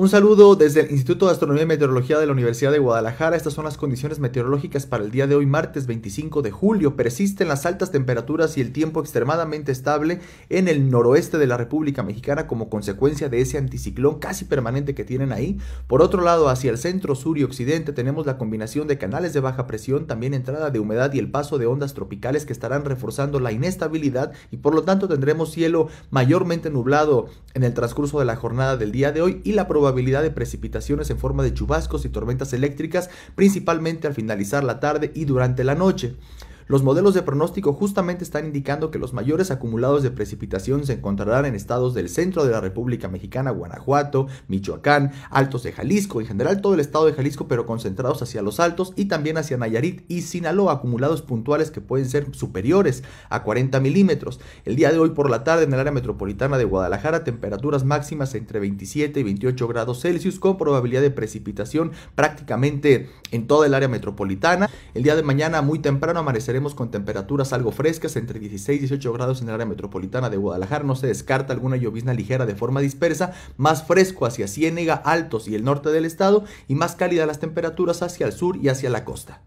Un saludo desde el Instituto de Astronomía y Meteorología de la Universidad de Guadalajara. Estas son las condiciones meteorológicas para el día de hoy, martes 25 de julio. Persisten las altas temperaturas y el tiempo extremadamente estable en el noroeste de la República Mexicana como consecuencia de ese anticiclón casi permanente que tienen ahí. Por otro lado, hacia el centro, sur y occidente tenemos la combinación de canales de baja presión, también entrada de humedad y el paso de ondas tropicales que estarán reforzando la inestabilidad y por lo tanto tendremos cielo mayormente nublado en el transcurso de la jornada del día de hoy y la probabilidad de precipitaciones en forma de chubascos y tormentas eléctricas, principalmente al finalizar la tarde y durante la noche. Los modelos de pronóstico justamente están indicando que los mayores acumulados de precipitación se encontrarán en estados del centro de la República Mexicana, Guanajuato, Michoacán, Altos de Jalisco, en general todo el estado de Jalisco, pero concentrados hacia los altos y también hacia Nayarit y Sinaloa, acumulados puntuales que pueden ser superiores a 40 milímetros. El día de hoy por la tarde en el área metropolitana de Guadalajara, temperaturas máximas entre 27 y 28 grados Celsius con probabilidad de precipitación prácticamente en toda el área metropolitana. El día de mañana muy temprano amaneceremos con temperaturas algo frescas, entre 16 y 18 grados en el área metropolitana de Guadalajara. No se descarta alguna llovizna ligera de forma dispersa, más fresco hacia Ciénega, Altos y el norte del estado, y más cálida las temperaturas hacia el sur y hacia la costa.